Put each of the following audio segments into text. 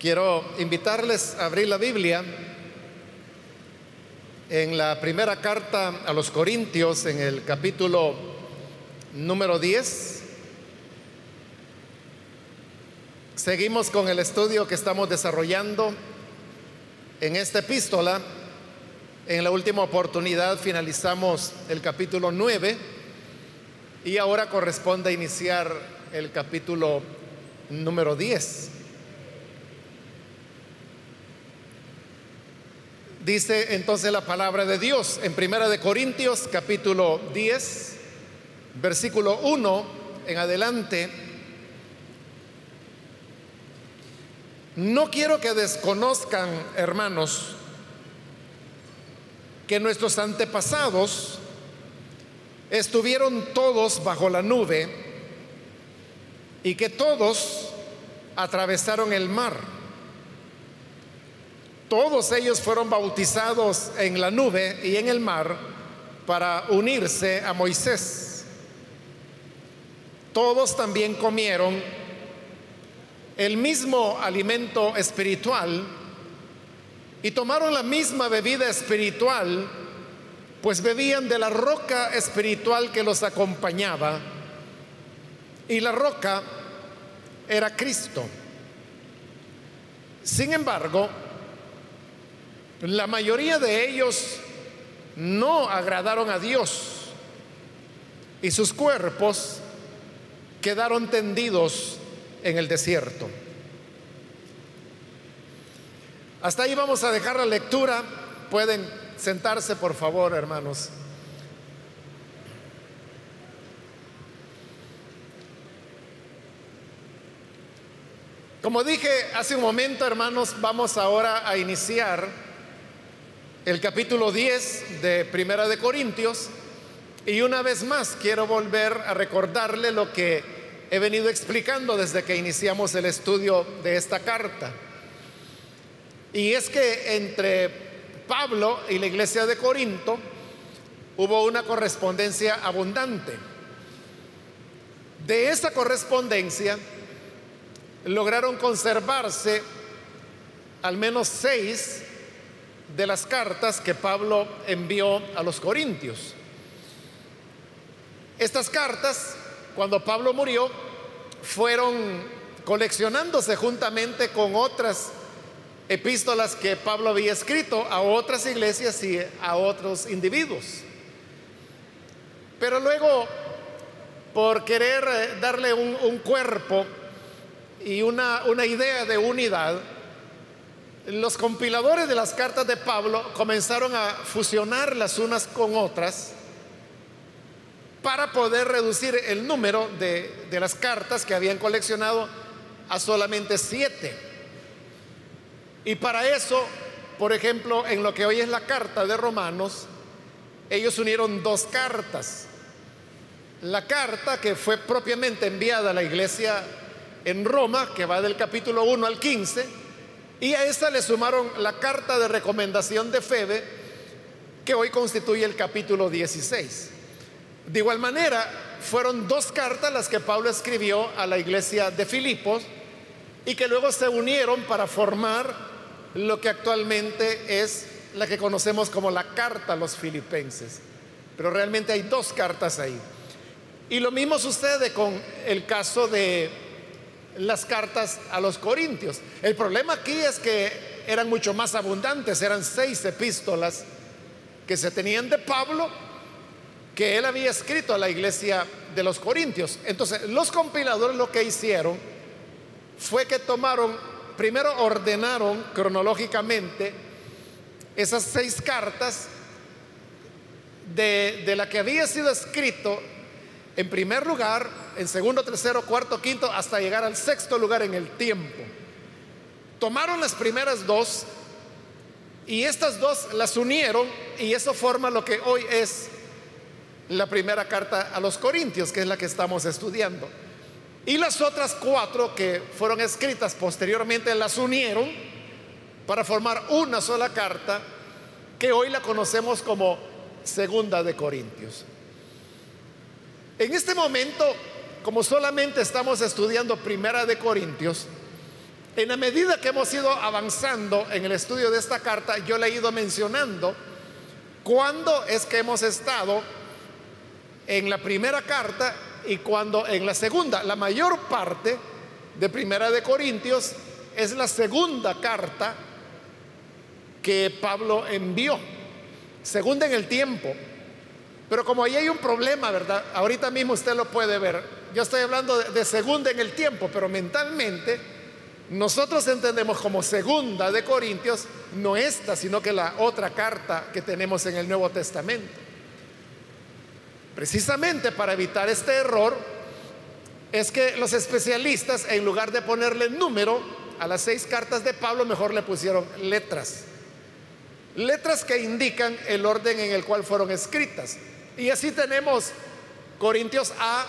Quiero invitarles a abrir la Biblia en la primera carta a los Corintios, en el capítulo número 10. Seguimos con el estudio que estamos desarrollando en esta epístola. En la última oportunidad finalizamos el capítulo 9 y ahora corresponde iniciar el capítulo número 10. Dice entonces la palabra de Dios en Primera de Corintios capítulo 10, versículo 1 en adelante. No quiero que desconozcan, hermanos, que nuestros antepasados estuvieron todos bajo la nube y que todos atravesaron el mar. Todos ellos fueron bautizados en la nube y en el mar para unirse a Moisés. Todos también comieron el mismo alimento espiritual y tomaron la misma bebida espiritual, pues bebían de la roca espiritual que los acompañaba. Y la roca era Cristo. Sin embargo, la mayoría de ellos no agradaron a Dios y sus cuerpos quedaron tendidos en el desierto. Hasta ahí vamos a dejar la lectura. Pueden sentarse, por favor, hermanos. Como dije hace un momento, hermanos, vamos ahora a iniciar el capítulo 10 de Primera de Corintios y una vez más quiero volver a recordarle lo que he venido explicando desde que iniciamos el estudio de esta carta. Y es que entre Pablo y la iglesia de Corinto hubo una correspondencia abundante. De esa correspondencia lograron conservarse al menos seis de las cartas que Pablo envió a los corintios. Estas cartas, cuando Pablo murió, fueron coleccionándose juntamente con otras epístolas que Pablo había escrito a otras iglesias y a otros individuos. Pero luego, por querer eh, darle un, cuerpo y una, una idea de unidad, los compiladores de las cartas de Pablo comenzaron a fusionar las unas con otras para poder reducir el número de, de las cartas que habían coleccionado a solamente siete. Y para eso, por ejemplo, en lo que hoy es la carta de Romanos, ellos unieron dos cartas. La carta que fue propiamente enviada a la iglesia en Roma, que va del capítulo 1 al 15, y a esa le sumaron la carta de recomendación de Febe, que hoy constituye el capítulo 16. De igual manera, fueron dos cartas las que Pablo escribió a la iglesia de Filipos y que luego se unieron para formar lo que actualmente es la que conocemos como la carta a los filipenses. Pero realmente hay dos cartas ahí. Y lo mismo sucede con el caso de las cartas a los corintios. El problema aquí es que eran mucho más abundantes, eran seis epístolas que se tenían de Pablo que él había escrito a la iglesia de los corintios. Entonces, los compiladores lo que hicieron fue que tomaron primero ordenaron cronológicamente esas seis cartas de, de, la que había sido escrito en primer lugar, en segundo, tercero, cuarto, quinto, hasta llegar al sexto lugar en el tiempo. Tomaron las primeras dos y estas dos las unieron y eso forma lo que hoy es la primera carta a los Corintios, que es la que estamos estudiando. Y las otras cuatro que fueron escritas posteriormente las unieron para formar una sola carta que hoy la conocemos como Segunda de Corintios. En este momento, como solamente estamos estudiando Primera de Corintios, En la medida que hemos ido avanzando en el estudio de esta carta, yo le he ido mencionando cuándo es que hemos estado en la primera carta y cuando en la segunda. La mayor parte de Primera de Corintios es la segunda carta que Pablo envió, segunda en el tiempo. Pero como ahí hay un problema, ¿verdad? Ahorita mismo usted lo puede ver. Yo estoy hablando de, segunda en el tiempo, pero mentalmente nosotros entendemos como segunda de Corintios no esta, sino que la otra carta que tenemos en el Nuevo Testamento. Precisamente para evitar este error es que los especialistas, en lugar de ponerle número a las seis cartas de Pablo, mejor le pusieron letras. Letras que indican el orden en el cual fueron escritas. Y así tenemos Corintios A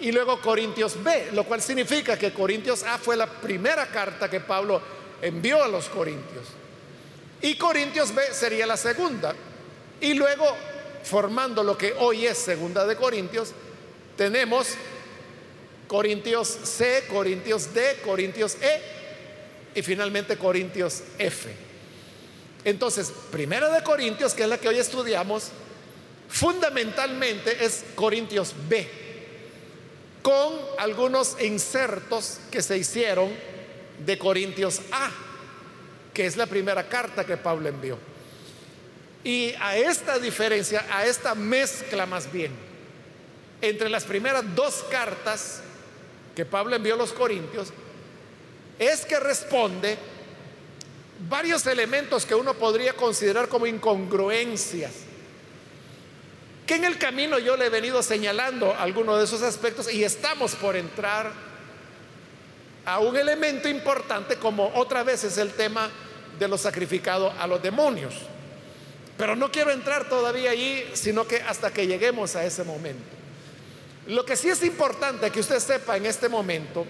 y luego Corintios B, lo cual significa que Corintios A fue la primera carta que Pablo envió a los Corintios. Y Corintios B sería la segunda. Y luego, formando lo que hoy es segunda de Corintios, tenemos Corintios C, Corintios D, Corintios E y finalmente Corintios F. Entonces, primera de Corintios, que es la que hoy estudiamos, fundamentalmente es Corintios B, con algunos insertos que se hicieron de Corintios A, que es la primera carta que Pablo envió. Y a esta diferencia, a esta mezcla más bien, entre las primeras dos cartas que Pablo envió a los Corintios, es que responde varios elementos que uno podría considerar como incongruencias. Que en el camino yo le he venido señalando algunos de esos aspectos y estamos por entrar a un elemento importante como otra vez es el tema de lo sacrificado a los demonios. Pero no quiero entrar todavía allí, sino que hasta que lleguemos a ese momento. Lo que sí es importante que usted sepa en este momento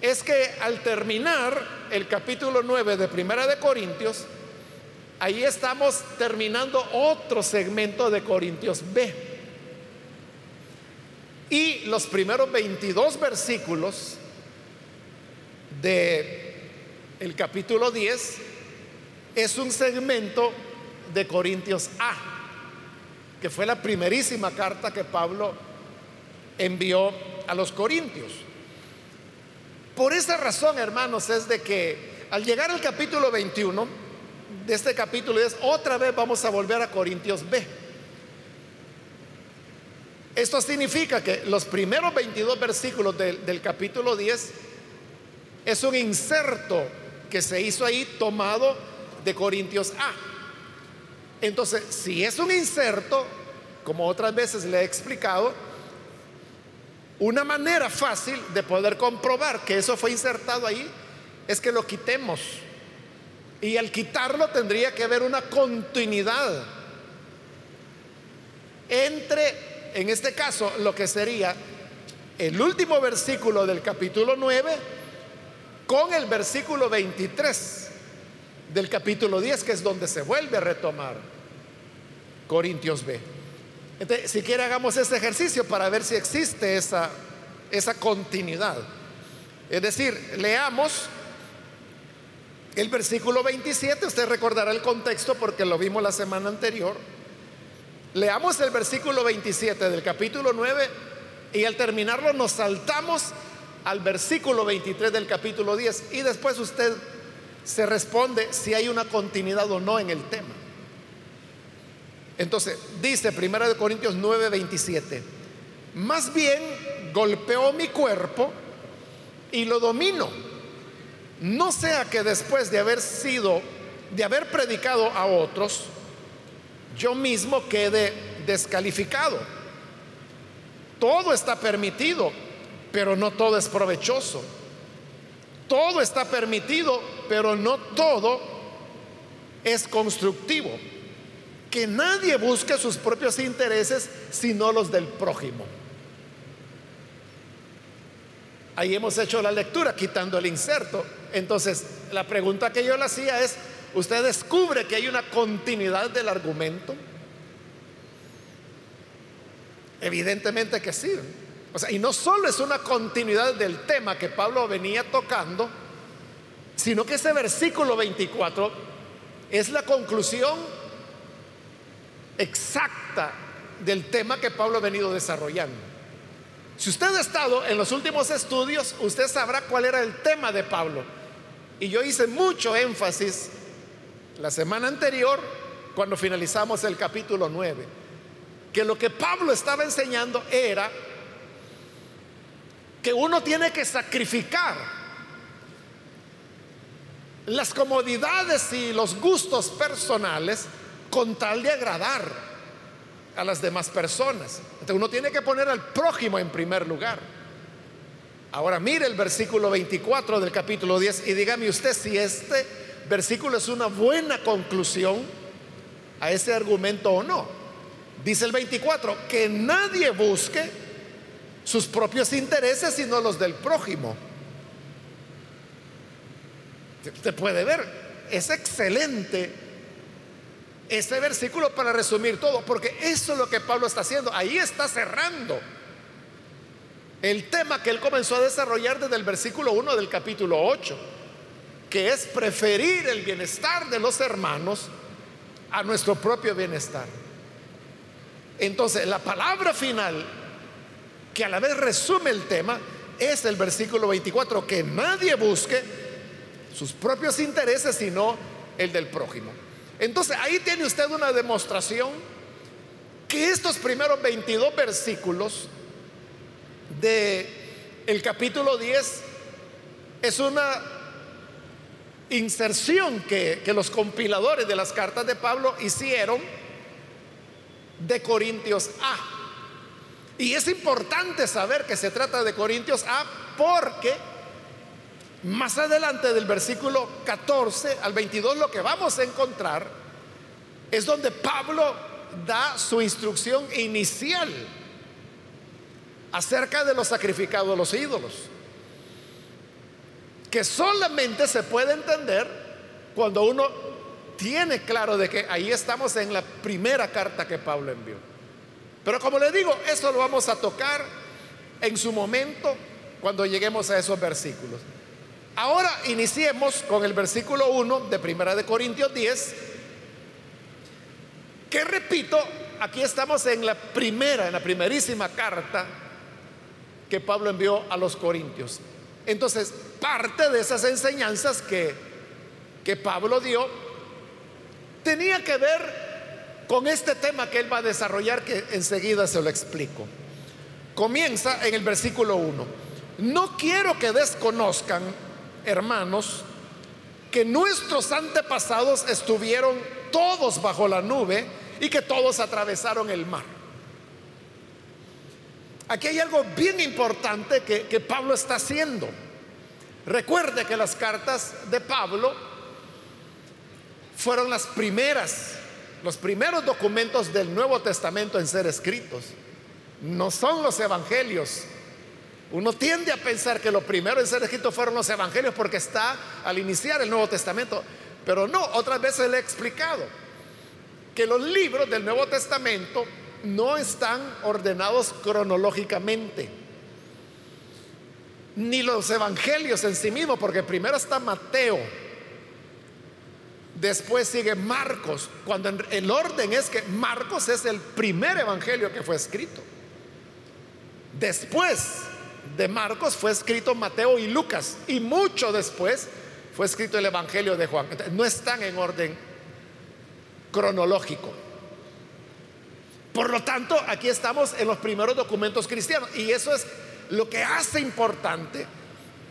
es que al terminar el capítulo 9 de Primera de Corintios, ahí estamos terminando otro segmento de Corintios B. Y los primeros 22 versículos de el capítulo 10 es un segmento de Corintios A, que fue la primerísima carta que Pablo envió a los Corintios. Por esa razón, hermanos, es de que al llegar al capítulo 21 de este capítulo es otra vez vamos a volver a Corintios B. Esto significa que los primeros 22 versículos del, del capítulo 10 es un inserto que se hizo ahí tomado de Corintios A. Entonces, si es un inserto, como otras veces le he explicado, una manera fácil de poder comprobar que eso fue insertado ahí es que lo quitemos. Y al quitarlo tendría que haber una continuidad entre, en este caso, lo que sería el último versículo del capítulo 9 con el versículo 23 del capítulo 10, que es donde se vuelve a retomar Corintios B. Entonces, si quiere hagamos este ejercicio para ver si existe esa, esa continuidad. Es decir, leamos el versículo 27, usted recordará el contexto porque lo vimos la semana anterior. Leamos el versículo 27 del capítulo 9 y al terminarlo nos saltamos al versículo 23 del capítulo 10 y después usted se responde si hay una continuidad o no en el tema. Entonces, dice 1 Corintios 9, 27, más bien golpeó mi cuerpo y lo domino. No sea que después de haber sido, de haber predicado a otros, yo mismo quede descalificado. Todo está permitido, pero no todo es provechoso. Todo está permitido, pero no todo es constructivo que nadie busque sus propios intereses, sino los del prójimo. Ahí hemos hecho la lectura quitando el inserto. Entonces, la pregunta que yo le hacía es, ¿usted descubre que hay una continuidad del argumento? Evidentemente que sí. O sea, y no solo es una continuidad del tema que Pablo venía tocando, sino que ese versículo 24 es la conclusión exacta del tema que Pablo ha venido desarrollando. Si usted ha estado en los últimos estudios, usted sabrá cuál era el tema de Pablo. Y yo hice mucho énfasis la semana anterior cuando finalizamos el capítulo 9, que lo que Pablo estaba enseñando era que uno tiene que sacrificar las comodidades y los gustos personales con tal de agradar a las demás personas. Entonces uno tiene que poner al prójimo en primer lugar. Ahora mire el versículo 24 del capítulo 10 y dígame usted si este versículo es una buena conclusión a ese argumento o no. Dice el 24, que nadie busque sus propios intereses sino los del prójimo. Usted puede ver, es excelente ese versículo para resumir todo, porque eso es lo que Pablo está haciendo. Ahí está cerrando el tema que él comenzó a desarrollar desde el versículo 1 del capítulo 8, que es preferir el bienestar de los hermanos a nuestro propio bienestar. Entonces, la palabra final, que a la vez resume el tema, es el versículo 24, que nadie busque sus propios intereses, sino el del prójimo. Entonces, ahí tiene usted una demostración que estos primeros 22 versículos de el capítulo 10 es una inserción que, que los compiladores de las cartas de Pablo hicieron de Corintios A. Y es importante saber que se trata de Corintios A porque más adelante del versículo 14 al 22 lo que vamos a encontrar es donde Pablo da su instrucción inicial acerca de los sacrificados a los ídolos, que solamente se puede entender cuando uno tiene claro de que ahí estamos en la primera carta que Pablo envió. Pero como le digo, eso lo vamos a tocar en su momento cuando lleguemos a esos versículos. Ahora iniciemos con el versículo 1 de Primera de Corintios 10, que repito, aquí estamos en la primera, en la primerísima carta que Pablo envió a los Corintios. Entonces, parte de esas enseñanzas que, que Pablo dio tenía que ver con este tema que él va a desarrollar, que enseguida se lo explico. Comienza en el versículo 1. No quiero que desconozcan, hermanos, que nuestros antepasados estuvieron todos bajo la nube y que todos atravesaron el mar. Aquí hay algo bien importante que, Pablo está haciendo. Recuerde que las cartas de Pablo fueron las primeras, los primeros documentos del Nuevo Testamento en ser escritos. No son los evangelios. Uno tiende a pensar que lo primero en ser escritos fueron los evangelios porque está al iniciar el Nuevo Testamento. Pero no, otras veces le he explicado que los libros del Nuevo Testamento no están ordenados cronológicamente, ni los evangelios en sí mismos, porque primero está Mateo, después sigue Marcos, cuando el orden es que Marcos es el primer evangelio que fue escrito. Después de Marcos fue escrito Mateo y Lucas, y mucho después fue escrito el evangelio de Juan. no están en orden cronológico. Por lo tanto, aquí estamos en los primeros documentos cristianos y eso es lo que hace importante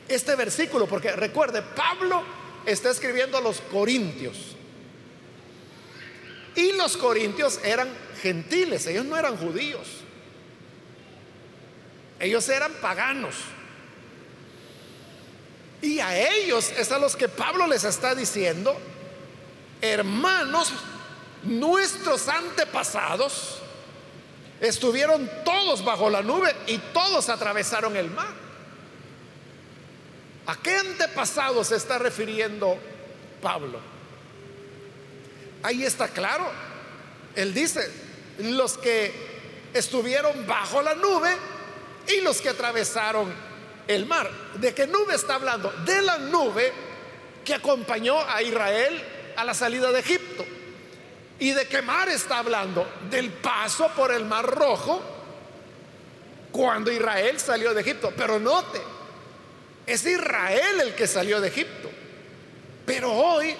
este versículo, porque recuerde, Pablo está escribiendo a los corintios. Y los corintios eran gentiles, ellos no eran judíos. Ellos eran paganos. Y a ellos es a los que Pablo les está diciendo, hermanos, nuestros antepasados Estuvieron todos bajo la nube y todos atravesaron el mar. ¿A qué antepasado se está refiriendo Pablo? Ahí está claro. Él dice, los que estuvieron bajo la nube y los que atravesaron el mar. ¿De qué nube está hablando? De la nube que acompañó a Israel a la salida de Egipto. ¿Y de qué mar está hablando? Del paso por el mar rojo cuando Israel salió de Egipto. Pero note, es Israel el que salió de Egipto. Pero hoy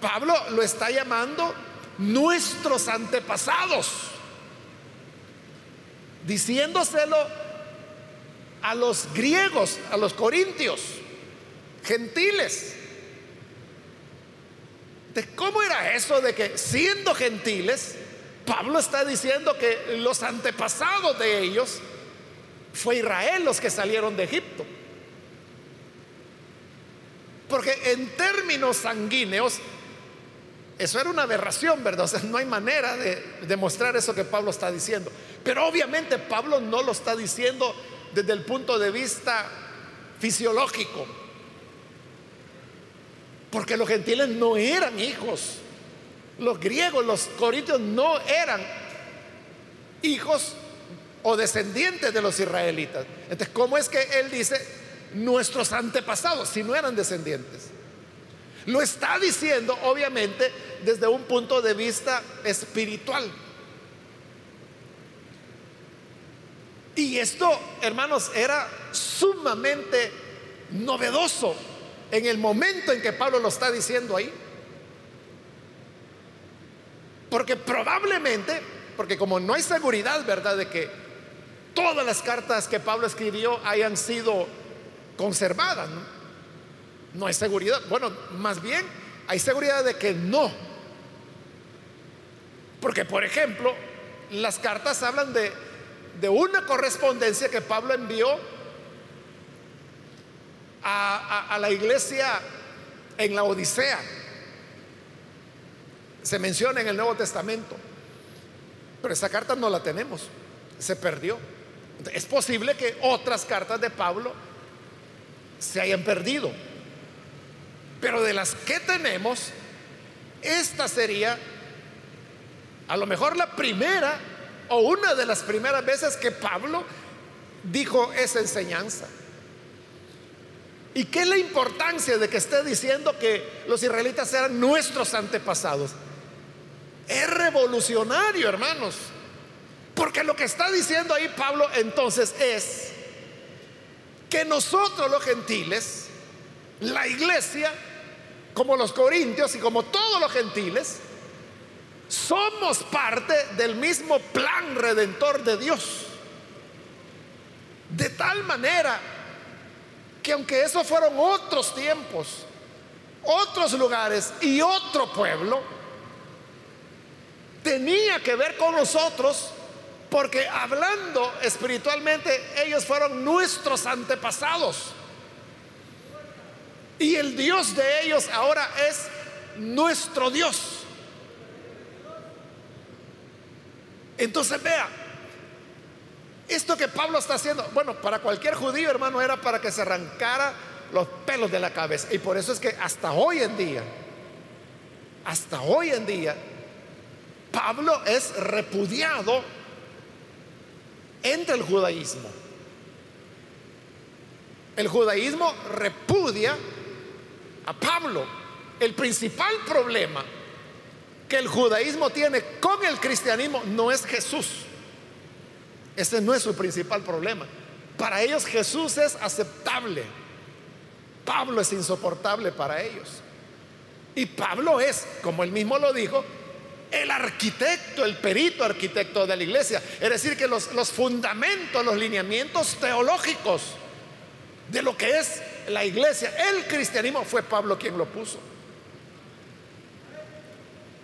Pablo lo está llamando nuestros antepasados, diciéndoselo a los griegos, a los corintios, gentiles. ¿De cómo era eso de que siendo gentiles, Pablo está diciendo que los antepasados de ellos fue Israel los que salieron de Egipto? Porque en términos sanguíneos, eso era una aberración, ¿verdad? O sea, no hay manera de demostrar eso que Pablo está diciendo. Pero obviamente Pablo no lo está diciendo desde el punto de vista fisiológico. Porque los gentiles no eran hijos. Los griegos, los corintios no eran hijos o descendientes de los israelitas. Entonces, ¿cómo es que él dice nuestros antepasados si no eran descendientes? Lo está diciendo, obviamente, desde un punto de vista espiritual. Y esto, hermanos, era sumamente novedoso en el momento en que Pablo lo está diciendo ahí. Porque probablemente, porque como no hay seguridad, ¿verdad?, de que todas las cartas que Pablo escribió hayan sido conservadas, ¿no? Hay seguridad. Bueno, más bien hay seguridad de que no. Porque, por ejemplo, las cartas hablan de una correspondencia que Pablo envió a, la iglesia en la Odisea. Se menciona en el Nuevo Testamento. Pero esa carta no la tenemos. Se perdió. Es posible que otras cartas de Pablo se hayan perdido. Pero de las que tenemos, esta sería a lo mejor la primera o una de las primeras veces que Pablo dijo esa enseñanza. ¿Y qué es la importancia de que esté diciendo que los israelitas eran nuestros antepasados? Es revolucionario, hermanos. Porque lo que está diciendo ahí Pablo entonces es que nosotros los gentiles, la iglesia, como los corintios y como todos los gentiles, somos parte del mismo plan redentor de Dios. De tal manera que aunque esos fueron otros tiempos, otros lugares y otro pueblo, tenía que ver con nosotros porque hablando espiritualmente ellos fueron nuestros antepasados. Y el Dios de ellos ahora es nuestro Dios. Entonces vea, esto que Pablo está haciendo, bueno, para cualquier judío hermano era para que se arrancara los pelos de la cabeza. Y por eso es que hasta hoy en día, hasta hoy en día, Pablo es repudiado entre el judaísmo. El judaísmo repudia a Pablo, el principal problema que el judaísmo tiene con el cristianismo no es Jesús. Ese no es su principal problema. Para ellos Jesús es aceptable. Pablo es insoportable para ellos. Y Pablo es, como él mismo lo dijo, el arquitecto, el perito arquitecto de la iglesia. Es decir, que los, los fundamentos, los lineamientos teológicos de lo que es la iglesia, el cristianismo, fue Pablo quien lo puso.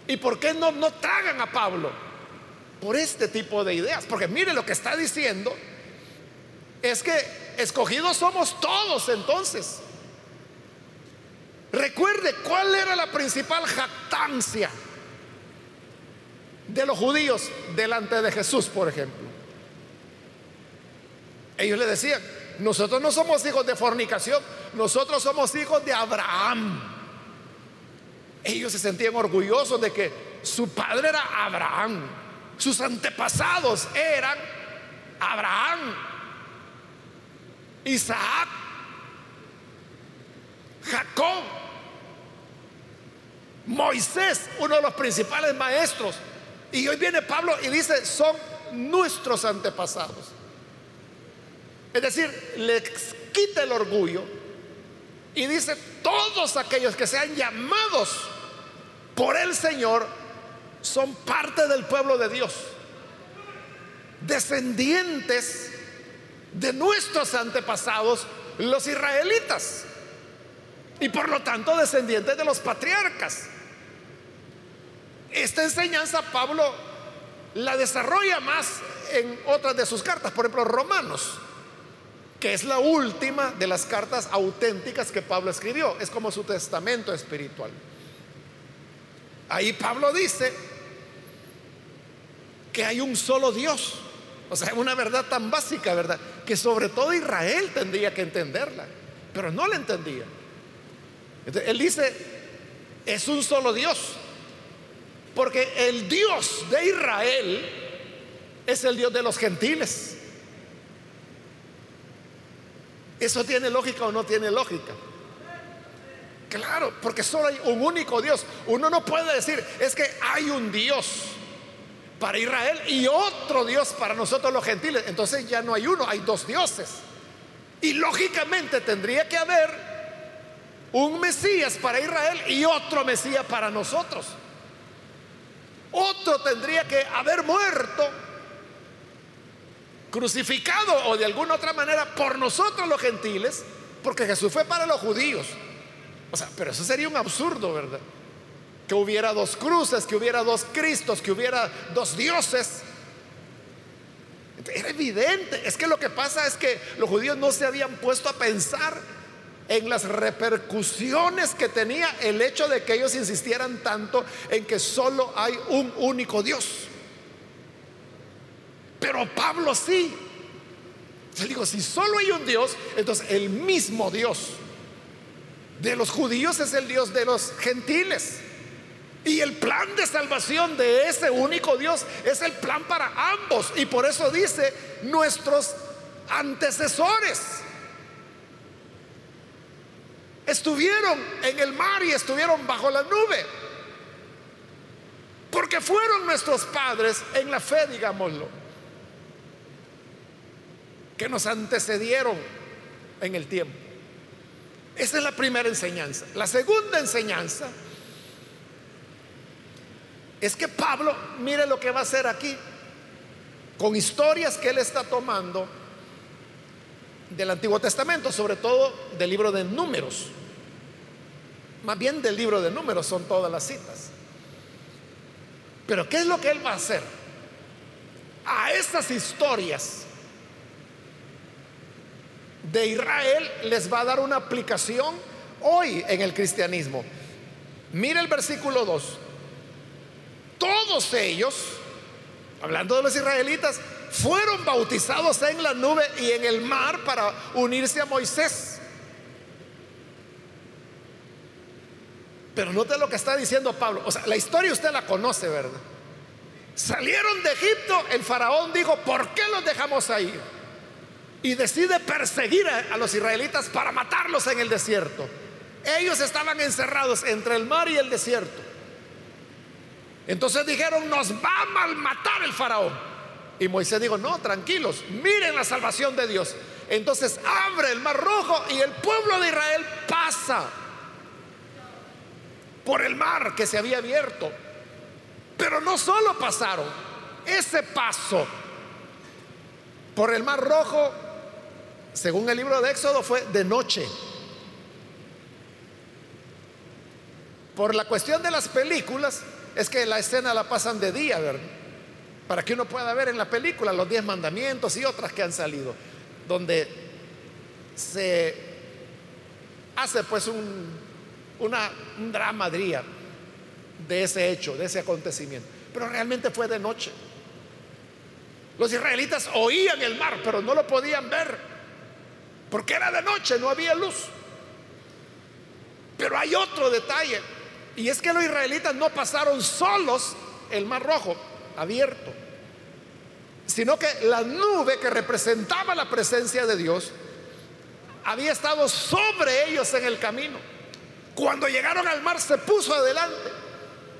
¿Y por qué no, no tragan a Pablo? Por este tipo de ideas. Porque mire lo que está diciendo. Es que escogidos somos todos entonces. Recuerde cuál era la principal jactancia de los judíos delante de Jesús, por ejemplo. Ellos le decían, nosotros no somos hijos de fornicación, nosotros somos hijos de Abraham. Ellos se sentían orgullosos de que su padre era Abraham, sus antepasados eran Abraham. Isaac, Jacob, Moisés, uno de los principales maestros. Y hoy viene Pablo y dice, son nuestros antepasados. Es decir, les quita el orgullo y dice, todos aquellos que sean llamados por el Señor son parte del pueblo de Dios, descendientes de nuestros antepasados, los israelitas, y por lo tanto descendientes de los patriarcas. Esta enseñanza Pablo la desarrolla más en otras de sus cartas, por ejemplo, Romanos, que es la última de las cartas auténticas que Pablo escribió, es como su testamento espiritual. Ahí Pablo dice que hay un solo Dios, o sea, una verdad tan básica, ¿verdad? Que sobre todo Israel tendría que entenderla, pero no la entendía. él dice, es un solo Dios. Porque el Dios de Israel es el Dios de los gentiles. ¿Eso tiene lógica o no tiene lógica? Claro, porque solo hay un único Dios. Uno no puede decir, es que hay un Dios para Israel y otro Dios para nosotros los gentiles. Entonces ya no hay uno, hay dos dioses. Y lógicamente tendría que haber un Mesías para Israel y otro Mesías para nosotros. Otro tendría que haber muerto, crucificado o de alguna otra manera por nosotros los gentiles, porque Jesús fue para los judíos. O sea, pero eso sería un absurdo, ¿verdad? Que hubiera dos cruces, que hubiera dos Cristos, que hubiera dos dioses. Era evidente. Es que lo que pasa es que los judíos no se habían puesto a pensar en las repercusiones que tenía el hecho de que ellos insistieran tanto en que solo hay un único Dios. Pero Pablo sí. Yo digo, si solo hay un Dios, entonces el mismo Dios de los judíos es el Dios de los gentiles. Y el plan de salvación de ese único Dios es el plan para ambos. Y por eso dice nuestros antecesores estuvieron en el mar y estuvieron bajo la nube. Porque fueron nuestros padres en la fe, digámoslo, que nos antecedieron en el tiempo. Esa es la primera enseñanza. La segunda enseñanza es que Pablo, mire lo que va a hacer aquí, con historias que él está tomando del Antiguo Testamento, sobre todo del libro de números. Más bien del libro de números son todas las citas. Pero ¿qué es lo que él va a hacer? A estas historias de Israel les va a dar una aplicación hoy en el cristianismo. Mira el versículo 2. Todos ellos, hablando de los israelitas, fueron bautizados en la nube y en el mar para unirse a Moisés. Pero note lo que está diciendo Pablo. O sea, la historia usted la conoce, ¿verdad? Salieron de Egipto, el faraón dijo, ¿por qué los dejamos ahí? Y decide perseguir a, a los israelitas para matarlos en el desierto. Ellos estaban encerrados entre el mar y el desierto. Entonces dijeron, nos va a malmatar el faraón. Y Moisés dijo, no, tranquilos, miren la salvación de Dios. Entonces abre el mar rojo y el pueblo de Israel pasa por el mar que se había abierto. Pero no solo pasaron, ese paso por el mar rojo, según el libro de Éxodo, fue de noche. Por la cuestión de las películas, es que la escena la pasan de día, ¿verdad? para que uno pueda ver en la película los diez mandamientos y otras que han salido, donde se hace pues un, una, un de ese hecho, de ese acontecimiento. Pero realmente fue de noche. Los israelitas oían el mar, pero no lo podían ver, porque era de noche, no había luz. Pero hay otro detalle, y es que los israelitas no pasaron solos el mar rojo abierto sino que la nube que representaba la presencia de Dios había estado sobre ellos en el camino. Cuando llegaron al mar se puso adelante.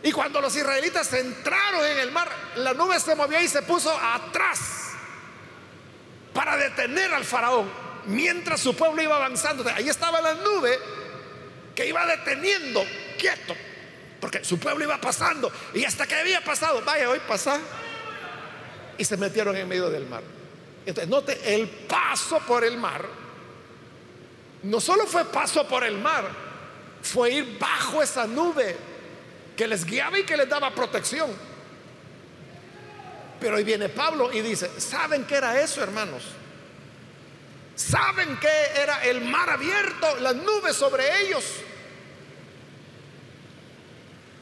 Y cuando los israelitas entraron en el mar, la nube se movió y se puso atrás para detener al faraón mientras su pueblo iba avanzando. Ahí estaba la nube que iba deteniendo, quieto, porque su pueblo iba pasando. Y hasta que había pasado, vaya, hoy pasa. Y se metieron en medio del mar. Entonces, note, el paso por el mar no solo fue paso por el mar, fue ir bajo esa nube que les guiaba y que les daba protección. Pero hoy viene Pablo y dice, ¿saben qué era eso, hermanos? ¿Saben qué era el mar abierto, las nubes sobre ellos?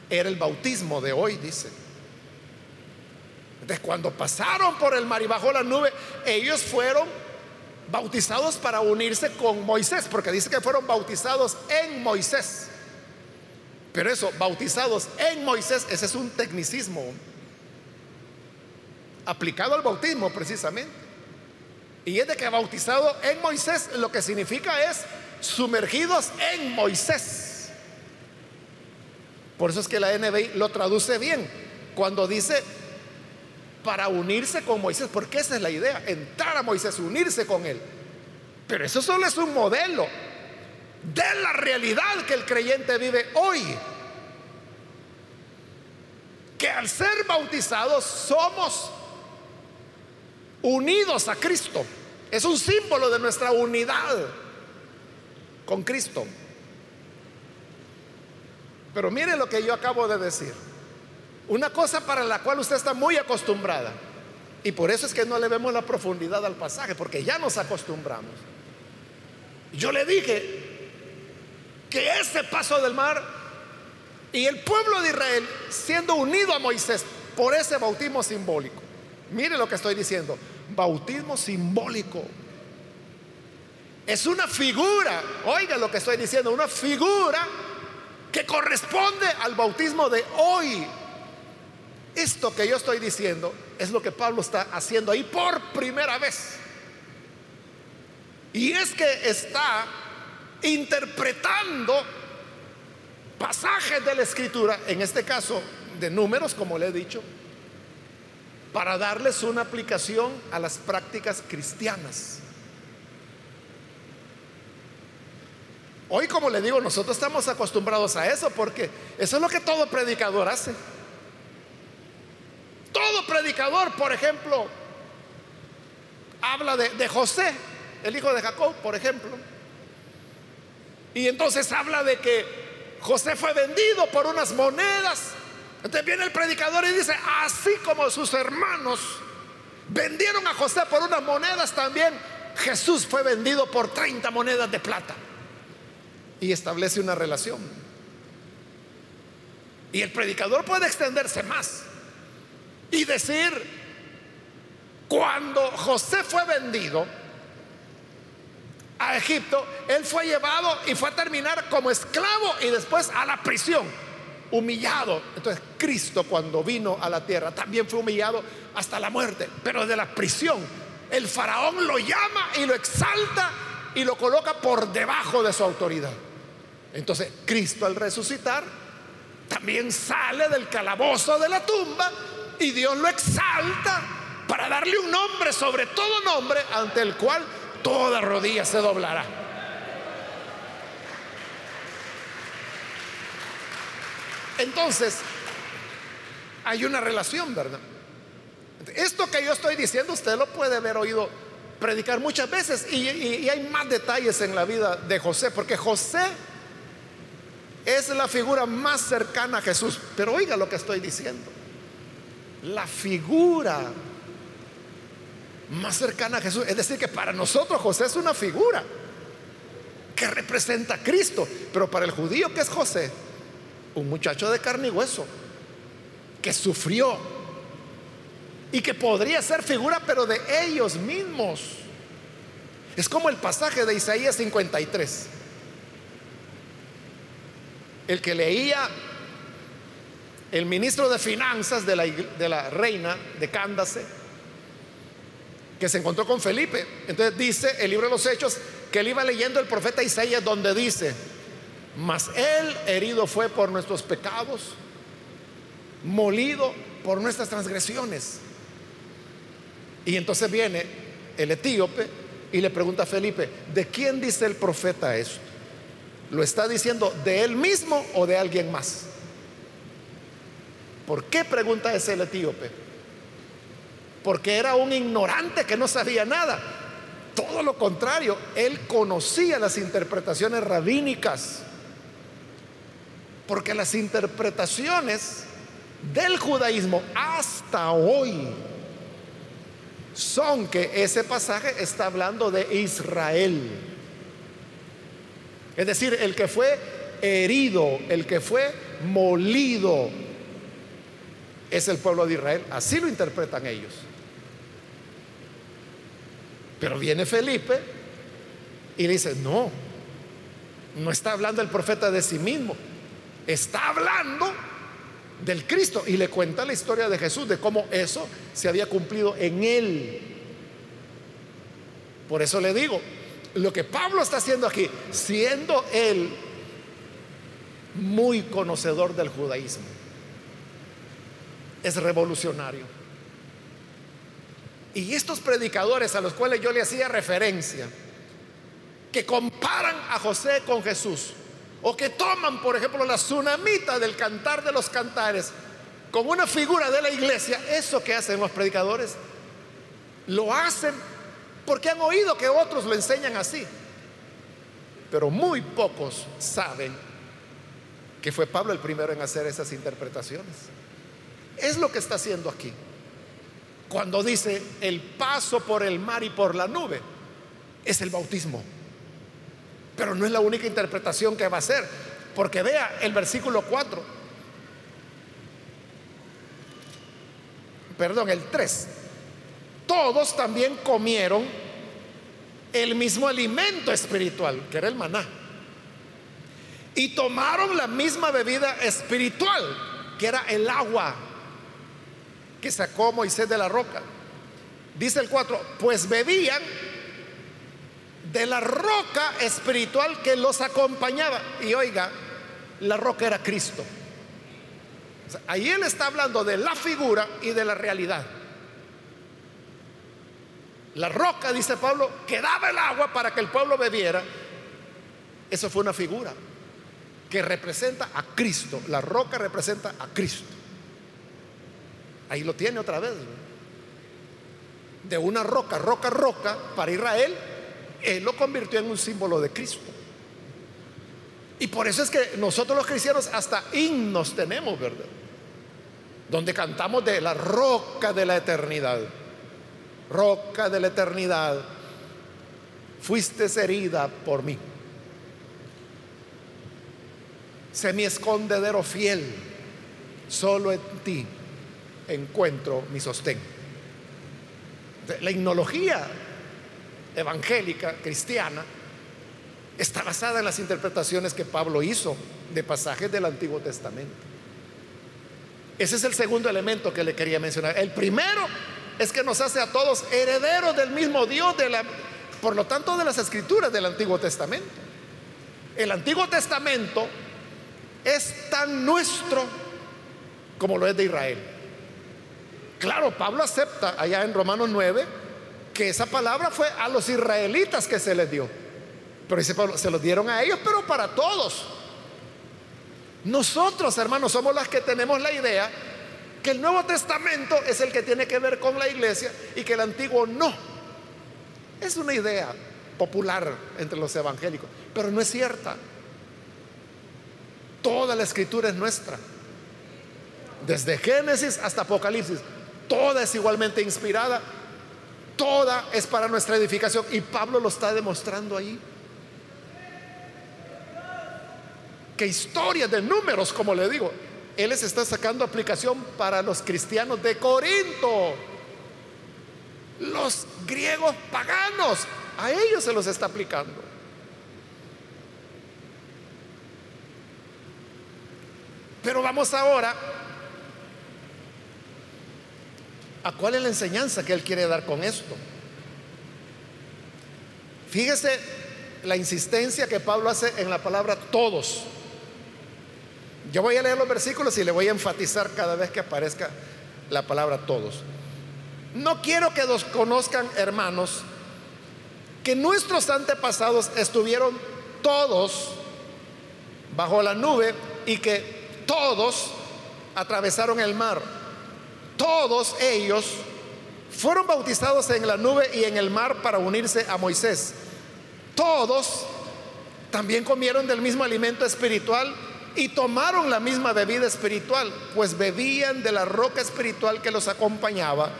Era el bautismo de hoy, dice. Entonces, cuando pasaron por el mar y bajo la nube, ellos fueron bautizados para unirse con Moisés, porque dice que fueron bautizados en Moisés. Pero eso, bautizados en Moisés, ese es un tecnicismo aplicado al bautismo precisamente. Y es de que bautizado en Moisés lo que significa es sumergidos en Moisés. Por eso es que la NBI lo traduce bien cuando dice para unirse con Moisés, porque esa es la idea, entrar a Moisés, unirse con él. Pero eso solo es un modelo de la realidad que el creyente vive hoy. Que al ser bautizados somos unidos a Cristo. Es un símbolo de nuestra unidad con Cristo. Pero mire lo que yo acabo de decir. Una cosa para la cual usted está muy acostumbrada. Y por eso es que no le vemos la profundidad al pasaje, porque ya nos acostumbramos. Yo le dije que ese paso del mar y el pueblo de Israel siendo unido a Moisés por ese bautismo simbólico. Mire lo que estoy diciendo. Bautismo simbólico. Es una figura, oiga lo que estoy diciendo, una figura que corresponde al bautismo de hoy. Esto que yo estoy diciendo es lo que Pablo está haciendo ahí por primera vez. Y es que está interpretando pasajes de la escritura, en este caso de números, como le he dicho, para darles una aplicación a las prácticas cristianas. Hoy, como le digo, nosotros estamos acostumbrados a eso porque eso es lo que todo predicador hace. Todo predicador, por ejemplo, habla de, José, el hijo de Jacob, por ejemplo. Y entonces habla de que José fue vendido por unas monedas. Entonces viene el predicador y dice, así como sus hermanos vendieron a José por unas monedas, también Jesús fue vendido por 30 monedas de plata. Y establece una relación. Y el predicador puede extenderse más y decir, cuando José fue vendido, a Egipto, él fue llevado y fue a terminar como esclavo y después a la prisión, humillado. Entonces Cristo cuando vino a la tierra también fue humillado hasta la muerte, pero de la prisión. El faraón lo llama y lo exalta y lo coloca por debajo de su autoridad. Entonces Cristo al resucitar también sale del calabozo de la tumba y Dios lo exalta para darle un nombre sobre todo nombre ante el cual toda rodilla se doblará. Entonces, hay una relación, ¿verdad? Esto que yo estoy diciendo, usted lo puede haber oído predicar muchas veces y, y, hay más detalles en la vida de José, porque José es la figura más cercana a Jesús. Pero oiga lo que estoy diciendo. La figura más cercana a Jesús. Es decir, que para nosotros José es una figura que representa a Cristo. Pero para el judío que es José, un muchacho de carne y hueso, que sufrió y que podría ser figura, pero de ellos mismos. Es como el pasaje de Isaías 53. El que leía el ministro de Finanzas de la, reina de Cándace que se encontró con Felipe. Entonces dice el libro de los Hechos que él iba leyendo el profeta Isaías donde dice, mas él herido fue por nuestros pecados, molido por nuestras transgresiones. Y entonces viene el etíope y le pregunta a Felipe, ¿de quién dice el profeta esto? ¿Lo está diciendo de él mismo o de alguien más? ¿Por qué pregunta ese el etíope? Porque era un ignorante que no sabía nada. Todo lo contrario, él conocía las interpretaciones rabínicas. Porque las interpretaciones del judaísmo hasta hoy son que ese pasaje está hablando de Israel. Es decir, el que fue herido, el que fue molido, es el pueblo de Israel. Así lo interpretan ellos. Pero viene Felipe y dice, no, no está hablando el profeta de sí mismo, está hablando del Cristo y le cuenta la historia de Jesús, de cómo eso se había cumplido en él. Por eso le digo, lo que Pablo está haciendo aquí, siendo él muy conocedor del judaísmo, es revolucionario. Y estos predicadores a los cuales yo le hacía referencia, que comparan a José con Jesús, o que toman, por ejemplo, la tsunamita del cantar de los cantares como una figura de la iglesia, eso que hacen los predicadores, lo hacen porque han oído que otros lo enseñan así. Pero muy pocos saben que fue Pablo el primero en hacer esas interpretaciones. Es lo que está haciendo aquí. Cuando dice el paso por el mar y por la nube, es el bautismo. Pero no es la única interpretación que va a hacer. Porque vea el versículo 4. Perdón, el 3. Todos también comieron el mismo alimento espiritual, que era el maná. Y tomaron la misma bebida espiritual, que era el agua que sacó Moisés de la roca. Dice el 4, pues bebían de la roca espiritual que los acompañaba. Y oiga, la roca era Cristo. ahí él está hablando de la figura y de la realidad. La roca, dice Pablo, que daba el agua para que el pueblo bebiera. Eso fue una figura que representa a Cristo. La roca representa a Cristo. Ahí lo tiene otra vez. De una roca, roca, roca para Israel él lo convirtió en un símbolo de Cristo. Y por eso es que nosotros los cristianos hasta himnos tenemos, ¿verdad? Donde cantamos de la roca de la eternidad. Roca de la eternidad, fuiste herida por mí. Sé mi escondedero fiel, solo en ti encuentro mi sostén. La himnología evangélica, cristiana, está basada en las interpretaciones que Pablo hizo de pasajes del Antiguo Testamento. Ese es el segundo elemento que le quería mencionar. El primero es que nos hace a todos herederos del mismo Dios, de la, por lo tanto de las escrituras del Antiguo Testamento. El Antiguo Testamento es tan nuestro como lo es de Israel. Claro, Pablo acepta allá en Romanos 9 que esa palabra fue a los israelitas que se les dio. Pero dice Pablo, se los dieron a ellos, pero para todos. Nosotros, hermanos, somos las que tenemos la idea el Nuevo Testamento es el que tiene que ver con la iglesia y que el Antiguo no. Es una idea popular entre los evangélicos, pero no es cierta. Toda la escritura es nuestra. Desde Génesis hasta Apocalipsis, toda es igualmente inspirada toda es para nuestra edificación. Y Pablo lo está demostrando ahí. Que historias de números, como le digo, él les está sacando aplicación para los cristianos de Corinto. Los griegos paganos, a ellos se los está aplicando. Pero vamos ahora ¿A cuál es la enseñanza que Él quiere dar con esto? Fíjese la insistencia que Pablo hace en la palabra todos. Yo voy a leer los versículos y le voy a enfatizar cada vez que aparezca la palabra todos. No quiero que nos conozcan, hermanos, que nuestros antepasados estuvieron todos bajo la nube y que todos atravesaron el mar. Todos ellos fueron bautizados en la nube y en el mar para unirse a Moisés. Todos también comieron del mismo alimento espiritual y tomaron la misma bebida espiritual, pues bebían de la roca espiritual que los acompañaba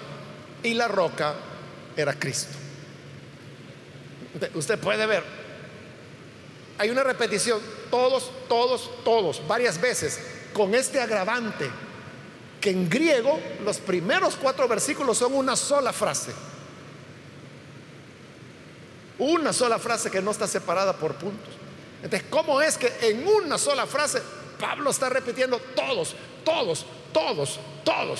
y la roca era Cristo. Usted puede ver, hay una repetición, todos, todos, todos, varias veces, con este agravante, que en griego los primeros cuatro versículos son una sola frase. Una sola frase que no está separada por puntos. Entonces, ¿cómo es que en una sola frase Pablo está repitiendo todos, todos, todos, todos?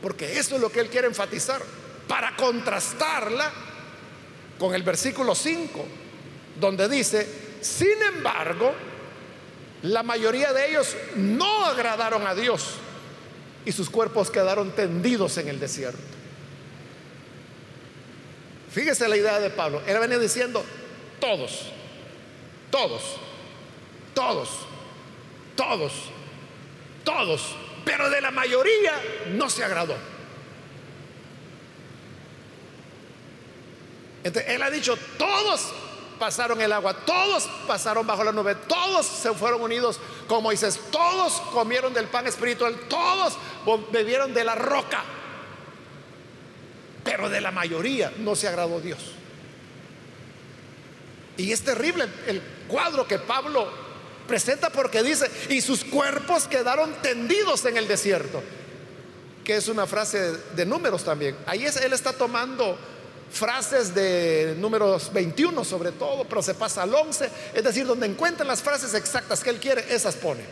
Porque eso es lo que él quiere enfatizar para contrastarla con el versículo 5, donde dice, sin embargo, la mayoría de ellos no agradaron a Dios y sus cuerpos quedaron tendidos en el desierto. Fíjese la idea de Pablo. Él venía diciendo, todos, todos, todos, todos, todos pero de la mayoría no se agradó. Entonces, él ha dicho, todos pasaron el agua, todos pasaron bajo la nube, todos se fueron unidos con Moisés, todos comieron del pan espiritual, todos bebieron de la roca, pero de la mayoría no se agradó Dios. Y es terrible el cuadro que Pablo presenta porque dice, y sus cuerpos quedaron tendidos en el desierto, que es una frase de números también. Ahí él está tomando frases de números 21 sobre todo, pero se pasa al 11, es decir, donde encuentra las frases exactas que él quiere, esas pone.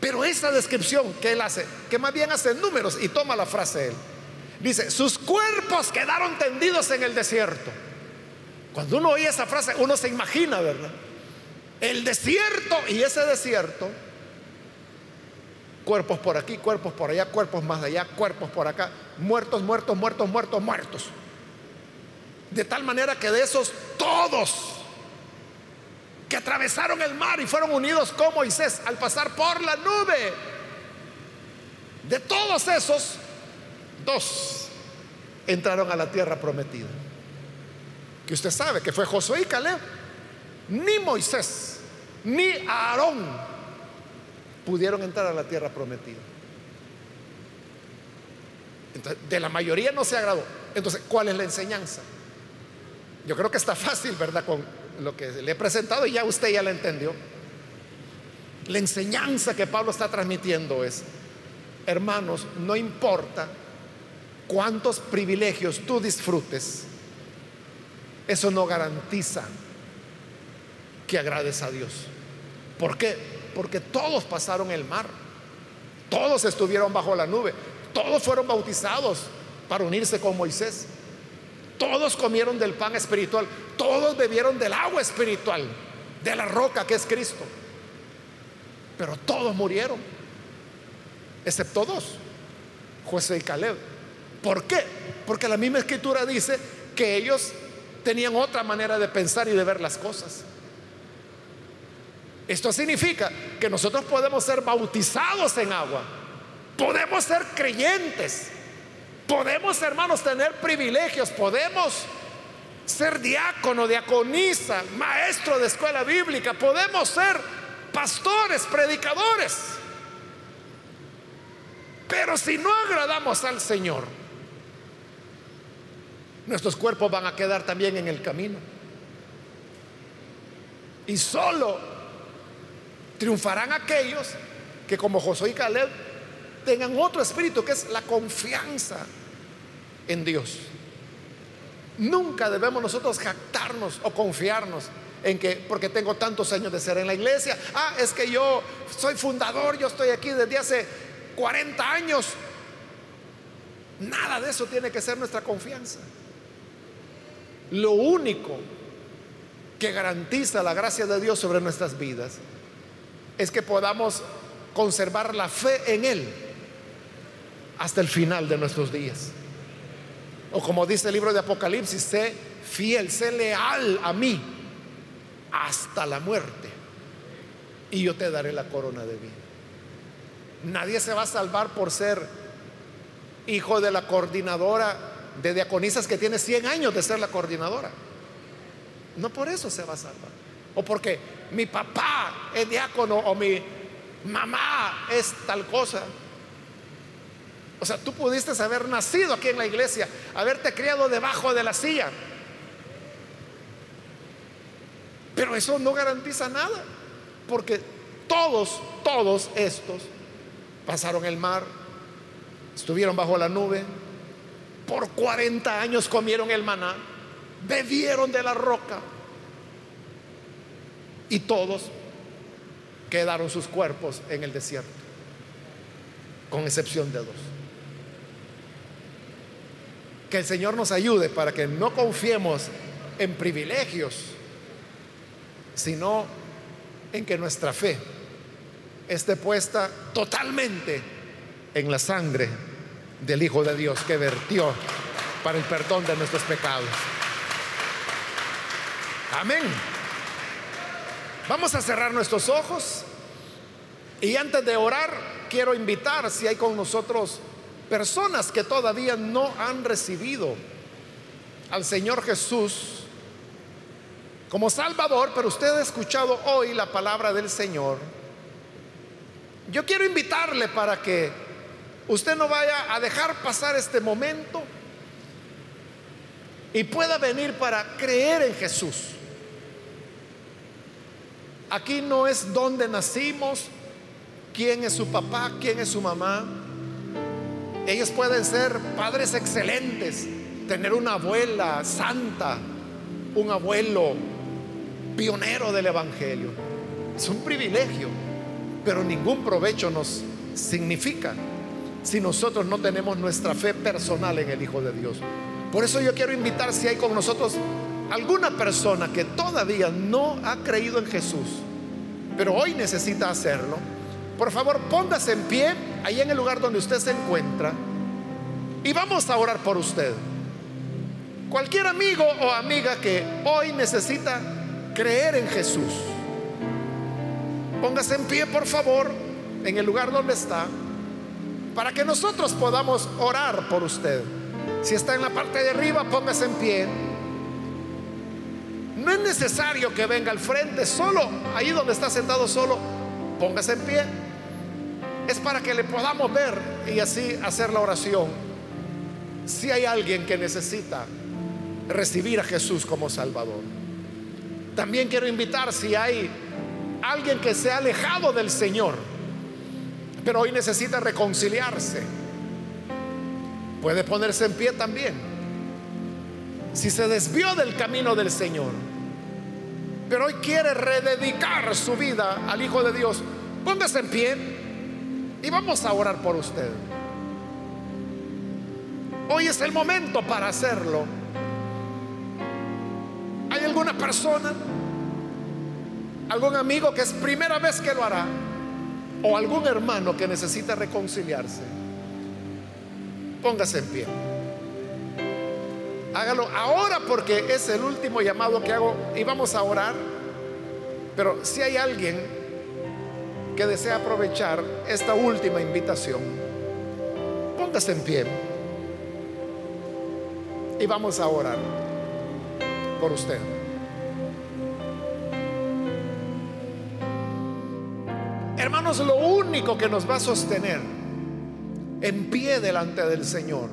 Pero esa descripción que él hace, que más bien hace números y toma la frase él, dice, sus cuerpos quedaron tendidos en el desierto. Cuando uno oye esa frase, uno se imagina, ¿verdad? El desierto y ese desierto, cuerpos por aquí, cuerpos por allá, cuerpos más allá, cuerpos por acá, muertos, muertos, muertos, muertos, muertos. De tal manera que de esos todos que atravesaron el mar y fueron unidos con Moisés al pasar por la nube, de todos esos, dos entraron a la tierra prometida que usted sabe que fue Josué y Caleb, ni Moisés, ni Aarón pudieron entrar a la tierra prometida. Entonces, de la mayoría no se agradó. Entonces, ¿cuál es la enseñanza? Yo creo que está fácil, ¿verdad? Con lo que le he presentado y ya usted ya la entendió. La enseñanza que Pablo está transmitiendo es, hermanos, no importa cuántos privilegios tú disfrutes, eso no garantiza que agrades a Dios. ¿Por qué? Porque todos pasaron el mar, todos estuvieron bajo la nube, todos fueron bautizados para unirse con Moisés, todos comieron del pan espiritual, todos bebieron del agua espiritual, de la roca que es Cristo. Pero todos murieron, excepto dos, José y Caleb. ¿Por qué? Porque la misma escritura dice que ellos tenían otra manera de pensar y de ver las cosas. Esto significa que nosotros podemos ser bautizados en agua, podemos ser creyentes, podemos, hermanos, tener privilegios, podemos ser diácono, diaconisa, maestro de escuela bíblica, podemos ser pastores, predicadores. Pero si no agradamos al Señor, nuestros cuerpos van a quedar también en el camino. Y solo triunfarán aquellos que como Josué y Caleb tengan otro espíritu que es la confianza en Dios. Nunca debemos nosotros jactarnos o confiarnos en que porque tengo tantos años de ser en la iglesia, ah, es que yo soy fundador, yo estoy aquí desde hace 40 años. Nada de eso tiene que ser nuestra confianza. Lo único que garantiza la gracia de Dios sobre nuestras vidas es que podamos conservar la fe en Él hasta el final de nuestros días. O como dice el libro de Apocalipsis, sé fiel, sé leal a mí hasta la muerte. Y yo te daré la corona de vida. Nadie se va a salvar por ser hijo de la coordinadora de diaconisas que tiene 100 años de ser la coordinadora. No por eso se va a salvar. O porque mi papá es diácono o mi mamá es tal cosa. O sea, tú pudiste haber nacido aquí en la iglesia, haberte criado debajo de la silla. Pero eso no garantiza nada, porque todos, todos estos pasaron el mar, estuvieron bajo la nube, por 40 años comieron el maná, bebieron de la roca y todos quedaron sus cuerpos en el desierto, con excepción de dos. Que el Señor nos ayude para que no confiemos en privilegios, sino en que nuestra fe esté puesta totalmente en la sangre del Hijo de Dios que vertió para el perdón de nuestros pecados. Amén. Vamos a cerrar nuestros ojos y antes de orar quiero invitar si hay con nosotros personas que todavía no han recibido al Señor Jesús como Salvador, pero usted ha escuchado hoy la palabra del Señor. Yo quiero invitarle para que usted no vaya a dejar pasar este momento y pueda venir para creer en Jesús. Aquí no es donde nacimos, quién es su papá, quién es su mamá. Ellos pueden ser padres excelentes, tener una abuela santa, un abuelo pionero del Evangelio. Es un privilegio, pero ningún provecho nos significa si nosotros no tenemos nuestra fe personal en el Hijo de Dios. Por eso yo quiero invitar si hay con nosotros alguna persona que todavía no ha creído en Jesús, pero hoy necesita hacerlo por favor, póngase en pie ahí en el lugar donde usted se encuentra y vamos a orar por usted. Cualquier amigo o amiga que hoy necesita creer en Jesús, póngase en pie, por favor, en el lugar donde está, para que nosotros podamos orar por usted. Si está en la parte de arriba, póngase en pie. No es necesario que venga al frente, solo ahí donde está sentado, solo póngase en pie es para que le podamos ver y así hacer la oración. Si hay alguien que necesita recibir a Jesús como Salvador. También quiero invitar si hay alguien que se ha alejado del Señor, pero hoy necesita reconciliarse. Puede ponerse en pie también. Si se desvió del camino del Señor, pero hoy quiere rededicar su vida al Hijo de Dios, póngase en pie y vamos a orar por usted. Hoy es el momento para hacerlo. ¿Hay alguna persona, algún amigo que es primera vez que lo hará? ¿O algún hermano que necesita reconciliarse? Póngase en pie. Hágalo ahora porque es el último llamado que hago y vamos a orar. Pero si hay alguien que desea aprovechar esta última invitación, póngase en pie y vamos a orar por usted. Lo único que nos va a sostener en pie delante del Señor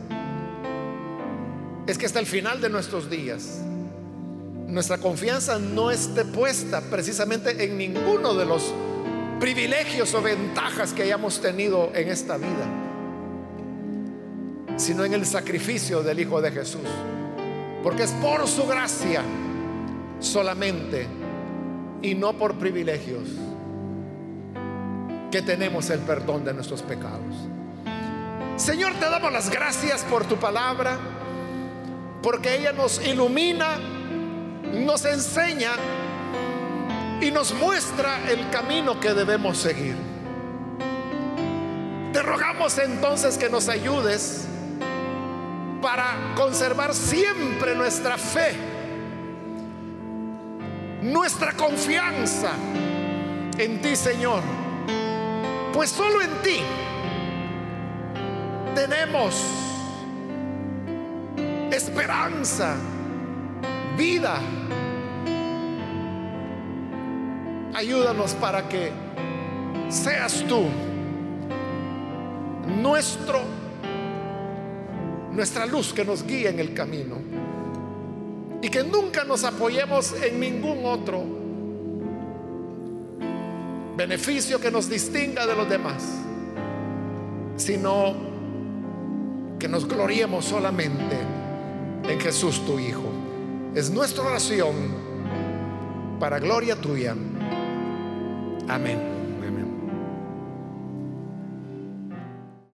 es que hasta el final de nuestros días nuestra confianza no esté puesta precisamente en ninguno de los privilegios o ventajas que hayamos tenido en esta vida, sino en el sacrificio del Hijo de Jesús. Porque es por su gracia solamente y no por privilegios que tenemos el perdón de nuestros pecados. Señor, te damos las gracias por tu palabra porque ella nos ilumina, nos enseña y nos muestra el camino que debemos seguir. Te rogamos entonces que nos ayudes para conservar siempre nuestra fe, nuestra confianza en ti, Señor. Pues solo en ti tenemos esperanza, vida. Ayúdanos para que seas tú nuestro nuestra luz que nos guía en el camino y que nunca nos apoyemos en ningún otro beneficio que nos distinga de los demás, sino que nos gloriemos solamente en Jesús tu Hijo. Es nuestra oración para gloria tuya. Amén.